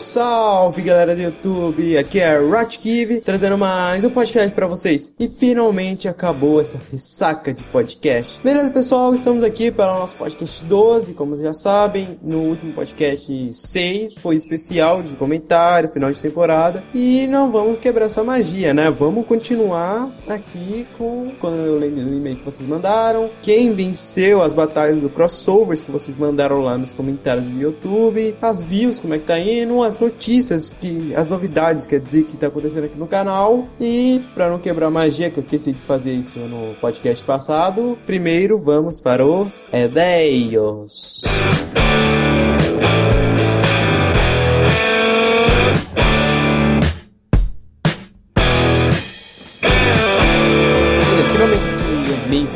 salve galera do YouTube, aqui é Rotkiv, trazendo mais um podcast para vocês. E finalmente acabou essa ressaca de podcast. Beleza pessoal, estamos aqui para o nosso podcast 12, como já sabem, no último podcast 6 foi especial de comentário, final de temporada. E não vamos quebrar essa magia, né? Vamos continuar aqui com, quando eu lembro do e-mail que vocês mandaram, quem venceu as batalhas do crossovers que vocês mandaram lá nos comentários do YouTube, as views, como é que tá indo, as notícias, que, as novidades quer dizer, que tá acontecendo aqui no canal. E para não quebrar magia, que eu esqueci de fazer isso no podcast passado, primeiro vamos para os e-mails.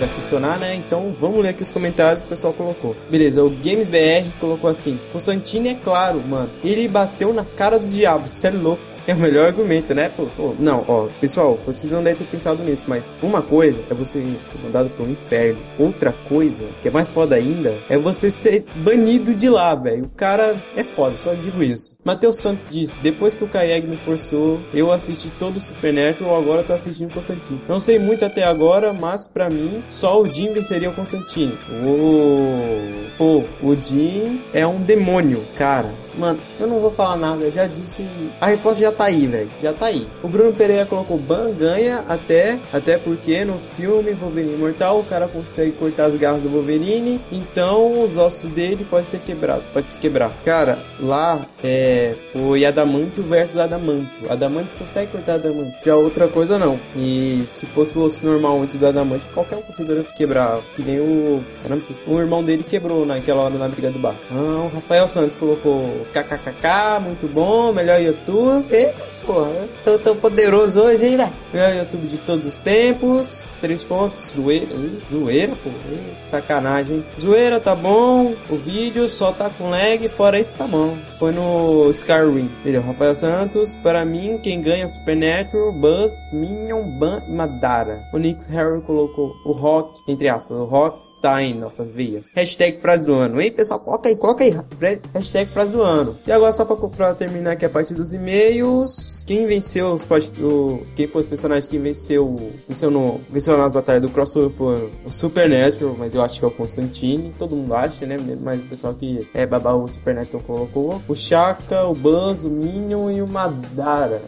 Vai funcionar, né? Então vamos ler aqui os comentários que o pessoal colocou. Beleza, o GamesBR colocou assim: Constantine é claro, mano. Ele bateu na cara do diabo, cê é louco. É o melhor argumento, né? Pô, pô, não, ó, pessoal, vocês não devem ter pensado nisso, mas uma coisa é você ser mandado pro inferno. Outra coisa, que é mais foda ainda, é você ser banido de lá, velho. O cara é foda, só digo isso. Matheus Santos disse: depois que o Kaeg me forçou, eu assisti todo o Supernatural, agora tô assistindo Constantine. Não sei muito até agora, mas para mim, só o Jim venceria o Constantine. Oh, pô, o Jim é um demônio, cara. Mano, eu não vou falar nada, eu já disse. A resposta já tá aí, velho. Já tá aí. O Bruno Pereira colocou Ban ganha até, até porque no filme Wolverine Imortal o cara consegue cortar as garras do Wolverine, então os ossos dele podem ser quebrados, pode se quebrar. Cara, lá é, foi Adamantio versus Adamantio. Adamantio consegue cortar Adamantio, já outra coisa não. E se fosse o osso normal antes do Adamantio, qualquer um conseguiria quebrar, que nem o, me esqueci, o irmão dele quebrou naquela hora na briga do bar. Ah, o Rafael Santos colocou kkkk, muito bom, melhor YouTube. Porra, tô tão poderoso hoje, hein, velho? Melhor YouTube de todos os tempos. Três pontos. Zoeira. Zoeira, pô. Sacanagem. Zoeira, tá bom. O vídeo só tá com lag. Fora isso, tá bom. Foi no Skyrim. Ele é Rafael Santos. Para mim, quem ganha é Supernatural, Buzz, Minion, Ban e Madara. O Nix Harry colocou o Rock, entre aspas, o Rock está em nossas veias. Hashtag frase do ano. Hein, pessoal? Coloca aí, coloca aí. Hashtag frase do ano. E agora, só pra, pra terminar aqui a parte dos e-mails. Quem venceu os o, quem foi os personagens que venceu venceu no venceu nas batalhas do crossover foi o Supernatural, mas eu acho que é o Constantine, todo mundo acha, né? Mas o pessoal que é babá o Supernatural colocou o Shaka, o Buzz, o Minion e o Madara.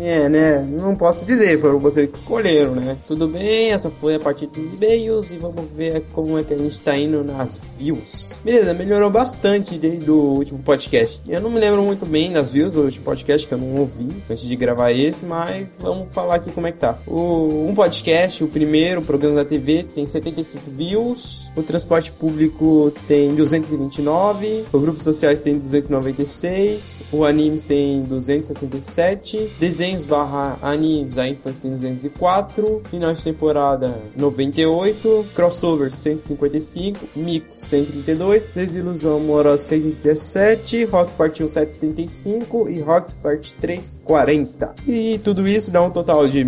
É, né? Não posso dizer, foram vocês que escolheram, né? Tudo bem, essa foi a parte dos e-mails e vamos ver como é que a gente tá indo nas views. Beleza, melhorou bastante desde o último podcast. Eu não me lembro muito bem das views do último podcast, que eu não ouvi antes de gravar esse, mas vamos falar aqui como é que tá. O, um podcast, o primeiro, o programa da TV, tem 75 views, o transporte público tem 229, o grupos sociais tem 296, o animes tem 267, desenhos barra animes, a Infant tem 204, final de temporada 98, crossover 155, mix 132, desilusão amorosa 117, rock part 1 735 e rock part 3 40. E tudo isso dá um total de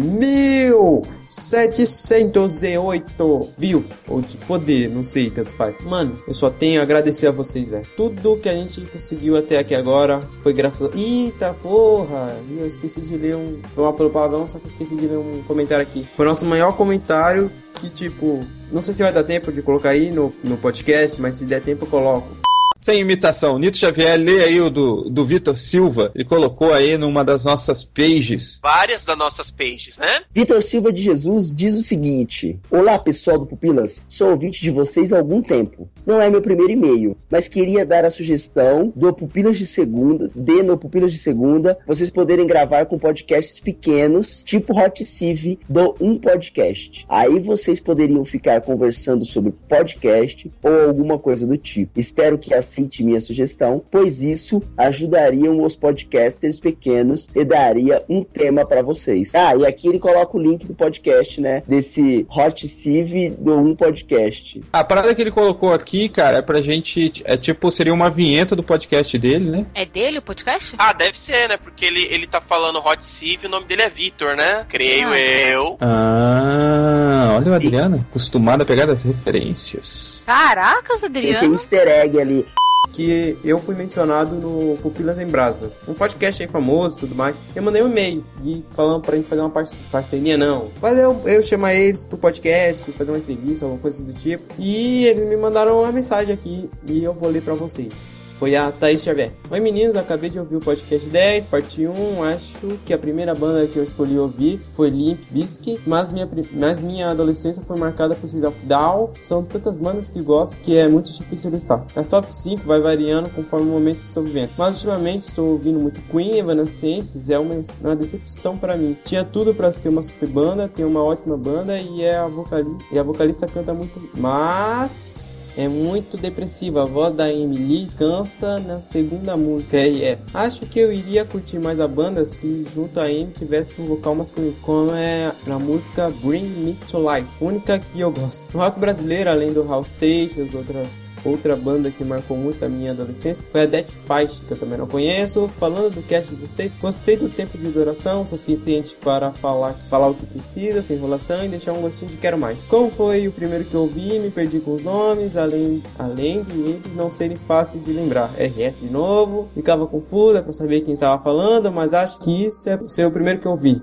1708 views ou de poder, não sei, tanto faz. Mano, eu só tenho a agradecer a vocês, velho. Tudo que a gente conseguiu até aqui agora foi graças a... Eita porra, eu esqueci de ler um. Foi uma palavrão, só que esqueci de ler um comentário aqui. Foi o nosso maior comentário. Que tipo, não sei se vai dar tempo de colocar aí no, no podcast, mas se der tempo eu coloco. Sem imitação, Nito Xavier, lê aí o do, do Vitor Silva. Ele colocou aí numa das nossas pages. Várias das nossas pages, né? Vitor Silva de Jesus diz o seguinte: Olá, pessoal do Pupilas. Sou ouvinte de vocês há algum tempo. Não é meu primeiro e-mail, mas queria dar a sugestão do Pupilas de Segunda, de no Pupilas de Segunda, vocês poderem gravar com podcasts pequenos, tipo Hot Civ do Um Podcast. Aí vocês poderiam ficar conversando sobre podcast ou alguma coisa do tipo. Espero que as aceite minha sugestão, pois isso ajudaria os podcasters pequenos e daria um tema para vocês. Ah, e aqui ele coloca o link do podcast, né? Desse Hot Civ do um podcast. A parada que ele colocou aqui, cara, é pra gente. É tipo, seria uma vinheta do podcast dele, né? É dele o podcast? Ah, deve ser, né? Porque ele, ele tá falando Hot Civ e o nome dele é Vitor, né? Creio Ah. eu. Ah, olha o Adriano, acostumado a pegar das referências. Caracas, Tem um Adriano. easter egg ali. Que eu fui mencionado no Pupilas em Brasas, um podcast aí famoso e tudo mais. Eu mandei um e-mail e falando pra gente fazer uma parce parceria, não. Fazer eu, eu chamar eles pro podcast, fazer uma entrevista, alguma coisa do tipo. E eles me mandaram uma mensagem aqui e eu vou ler pra vocês. Foi a Thaís Xavier. Oi meninos, acabei de ouvir o podcast 10, parte 1. Acho que a primeira banda que eu escolhi ouvir foi Limp Bizkit, mas minha, mas minha adolescência foi marcada por of Down. São tantas bandas que gosto que é muito difícil listar. As top 5 vai variando conforme o momento que estou vivendo. Mas ultimamente estou ouvindo muito Queen, Evanescence, é uma, uma decepção para mim. Tinha tudo para ser uma super banda, tem uma ótima banda e é a vocalista, e a vocalista canta muito, mas é muito depressiva. A voz da Emily cansa na segunda música, é. Acho que eu iria curtir mais a banda se junto a Amy tivesse um vocal masculino, como é na música Bring Me to Life, única que eu gosto. No rock brasileiro, além do House Seixas, outras outra banda que marcou muito a minha adolescência foi a Death Fight, que eu também não conheço. Falando do cast de vocês, gostei do tempo de duração, suficiente para falar, falar o que precisa, sem enrolação e deixar um gostinho de quero mais. Como foi o primeiro que eu vi, me perdi com os nomes, além, além de eles não serem fáceis de lembrar. RS de novo, ficava confusa para saber quem estava falando, mas acho que isso é o primeiro que eu vi.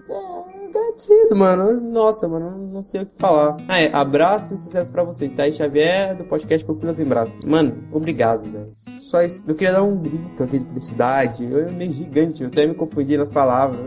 Agradecido, mano. Nossa, mano, não sei o que falar. Ah, é, abraço e sucesso pra você. Thaís Xavier, do podcast Pupilas em Brasa. Mano, obrigado, velho. Só isso. Eu queria dar um grito aqui de felicidade. Eu é meio gigante, eu até me confundi nas palavras.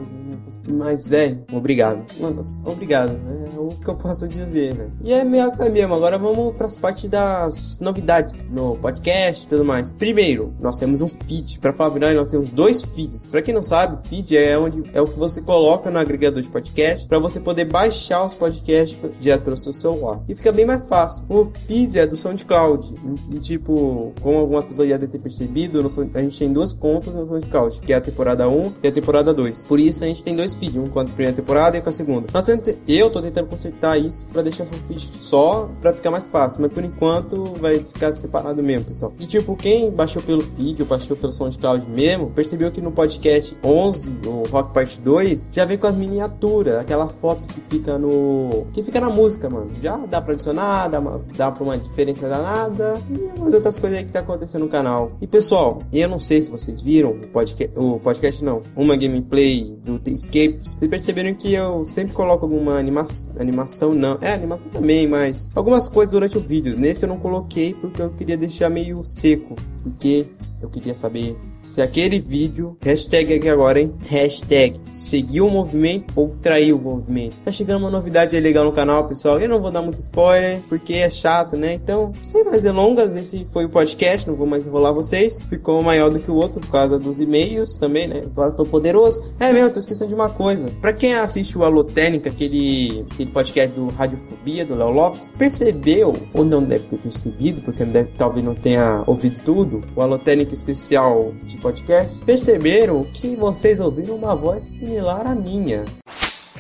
Mas, velho, obrigado. Mano, obrigado. É o que eu posso dizer, né? E é meio é mesmo. Agora vamos para as partes das novidades no podcast e tudo mais. Primeiro, nós temos um feed. Para falar verdade, nós temos dois feeds. Para quem não sabe, feed é onde é o que você coloca no agregador de podcast para você poder baixar os podcasts direto pelo seu celular. E fica bem mais fácil. O feed é do SoundCloud. E tipo, como algumas pessoas já devem ter percebido, a gente tem duas contas no SoundCloud, que é a temporada 1 e a temporada 2. Por isso a gente tem dois feeds, um com a primeira temporada e com a segunda. Nós eu tô tentando consertar isso para deixar um feed só para ficar mais fácil, mas por enquanto vai ficar separado mesmo, pessoal. E tipo, quem baixou pelo feed ou baixou pelo SoundCloud mesmo, percebeu que no podcast 11, o Rock Part 2, já vem com as miniaturas, aquelas fotos que fica no que fica na música, mano. Já dá para adicionar, dá, uma, dá pra uma diferença danada e umas outras coisas aí que tá acontecendo no canal. E pessoal, eu não sei se vocês viram o podcast, o podcast não, uma gameplay do The Escapes. Vocês perceberam que eu sempre coloco alguma anima animação, não. É, animação também, mas algumas coisas durante o vídeo. Nesse eu não coloquei porque eu queria deixar meio seco. Porque eu queria saber se aquele vídeo, hashtag aqui agora, hein? Hashtag seguiu o movimento ou traiu o movimento. Tá chegando uma novidade legal no canal, pessoal. Eu não vou dar muito spoiler, porque é chato, né? Então, sem mais delongas, esse foi o podcast. Não vou mais enrolar vocês. Ficou maior do que o outro por causa dos e-mails também, né? Agora tô poderoso. É mesmo, tô esquecendo de uma coisa. Pra quem assiste o Alotênica, aquele, aquele podcast do Radiofobia, do Léo Lopes, percebeu, ou não deve ter percebido, porque deve, talvez não tenha ouvido tudo, o Alotênica especial de podcast, perceberam que vocês ouviram uma voz similar à minha.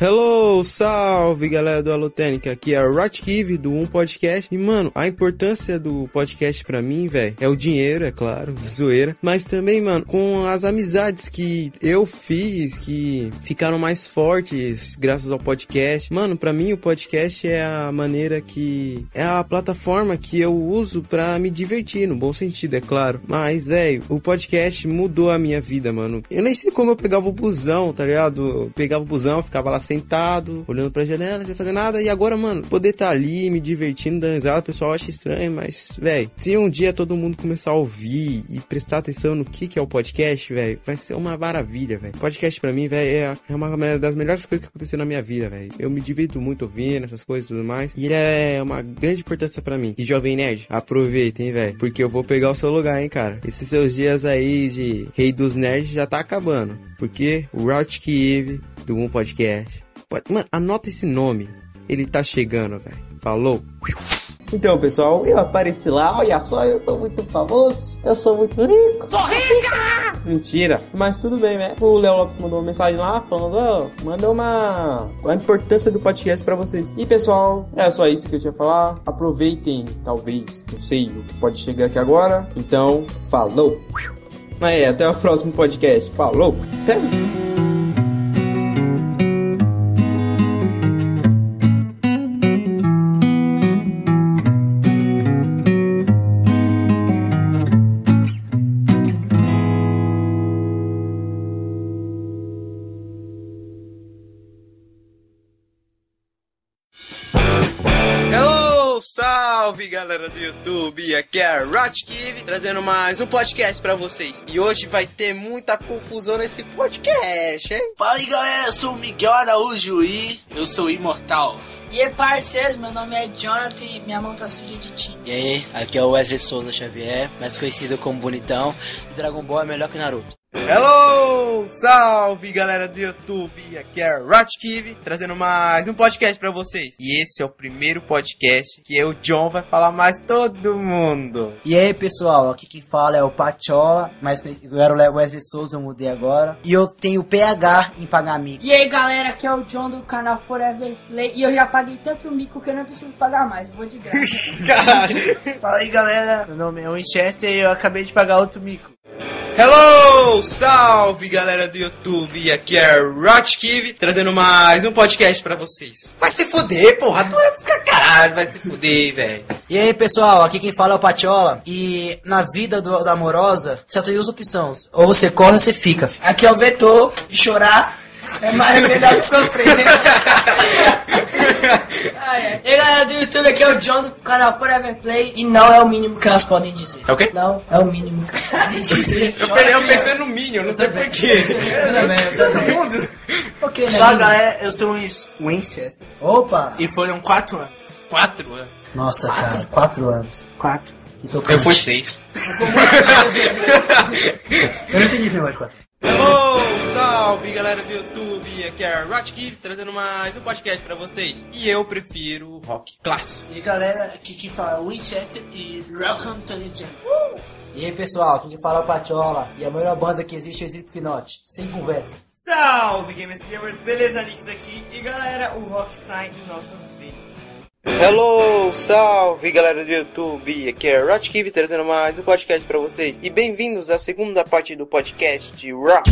Hello, salve galera do Alotênica, aqui é o Rotkiv do Um Podcast. E mano, a importância do podcast para mim, velho, é o dinheiro, é claro, zoeira, mas também, mano, com as amizades que eu fiz que ficaram mais fortes graças ao podcast. Mano, para mim o podcast é a maneira que é a plataforma que eu uso para me divertir, no bom sentido, é claro. Mas, velho, o podcast mudou a minha vida, mano. Eu nem sei como eu pegava o busão, tá ligado? Eu pegava o busão, ficava lá sentado, olhando pra janela, sem fazer nada. E agora, mano, poder estar tá ali, me divertindo, risada, o pessoal acha estranho, mas, velho, se um dia todo mundo começar a ouvir e prestar atenção no que, que é o podcast, velho, vai ser uma maravilha, velho. Podcast pra mim, velho, é, é uma das melhores coisas que aconteceu na minha vida, velho. Eu me divirto muito ouvindo essas coisas e tudo mais. E ele é uma grande importância pra mim. E Jovem Nerd, aproveitem, velho, porque eu vou pegar o seu lugar, hein, cara. Esses seus dias aí de rei dos nerds já tá acabando. Porque o Route Kiev do Um Podcast. Mano, anota esse nome. Ele tá chegando, velho. Falou. Então, pessoal, eu apareci lá, olha só, eu tô muito famoso, eu sou muito rico. Rica! Mentira, mas tudo bem, né? O Léo Lopes mandou uma mensagem lá falando, oh, manda uma a importância do podcast para vocês. E pessoal, é só isso que eu tinha a falar. Aproveitem, talvez, não sei o que pode chegar aqui agora. Então, falou. Aí, até o próximo podcast. Falou. Até. Salve galera do YouTube, aqui é Rotkiv trazendo mais um podcast pra vocês. E hoje vai ter muita confusão nesse podcast, hein? Fala aí galera, eu sou o Miguel Araújo e eu sou imortal. E aí, parceiros, meu nome é Jonathan e minha mão tá suja de tinta. E aí, aqui é o Wesley Souza Xavier, mais conhecido como Bonitão, e Dragon Ball é melhor que Naruto. Hello! Salve galera do YouTube! Aqui é Rotkiv trazendo mais um podcast pra vocês. E esse é o primeiro podcast que eu, John, vai falar mais todo mundo. E aí pessoal, aqui quem fala é o Pachola, mas eu era o Wesley Souza, eu mudei agora. E eu tenho PH em pagar mico. E aí galera, aqui é o John do canal Forever Play e eu já paguei tanto mico que eu não preciso pagar mais, vou de graça. Fala aí galera, meu nome é Winchester e eu acabei de pagar outro mico. Hello! Salve galera do YouTube! Aqui é Rotkiv trazendo mais um podcast pra vocês. Vai se fuder, porra! Tu é caralho, vai se fuder, velho. E aí pessoal, aqui quem fala é o Pachola. E na vida do, da amorosa, só tem duas opções: ou você corre ou você fica. Aqui é o Vetor e chorar é mais melhor que sofrer. ah, é. E aí galera do YouTube, aqui é o John do canal Forever Play e não é o mínimo que elas podem dizer. É o quê? Não, é o mínimo que elas podem dizer. Eu, pensei, eu pensei no Minion, não sei porquê. Eu também. Ok, né? Fala galera, eu sou o Winchester Opa! e foram quatro anos. Quatro anos. Nossa, cara, quatro anos. Quatro. E tô Eu fui seis. Eu não entendi esse negócio de quatro. Hello! Salve galera do YouTube! Aqui é Rotkiv trazendo mais um podcast pra vocês. E eu prefiro rock clássico. E aí galera, aqui quem fala é o Winchester e Welcome to the Jungle. E aí pessoal, aqui quem fala é o Pachola. E a melhor banda que existe é o Slipknot. Sem conversa. Salve Gamers Gamers, beleza Nix aqui e galera, o Rockstar em nossas veias. Hello! Salve galera do YouTube! Aqui é Rotkiv trazendo mais um podcast pra vocês. E bem-vindos à segunda parte do podcast Rock.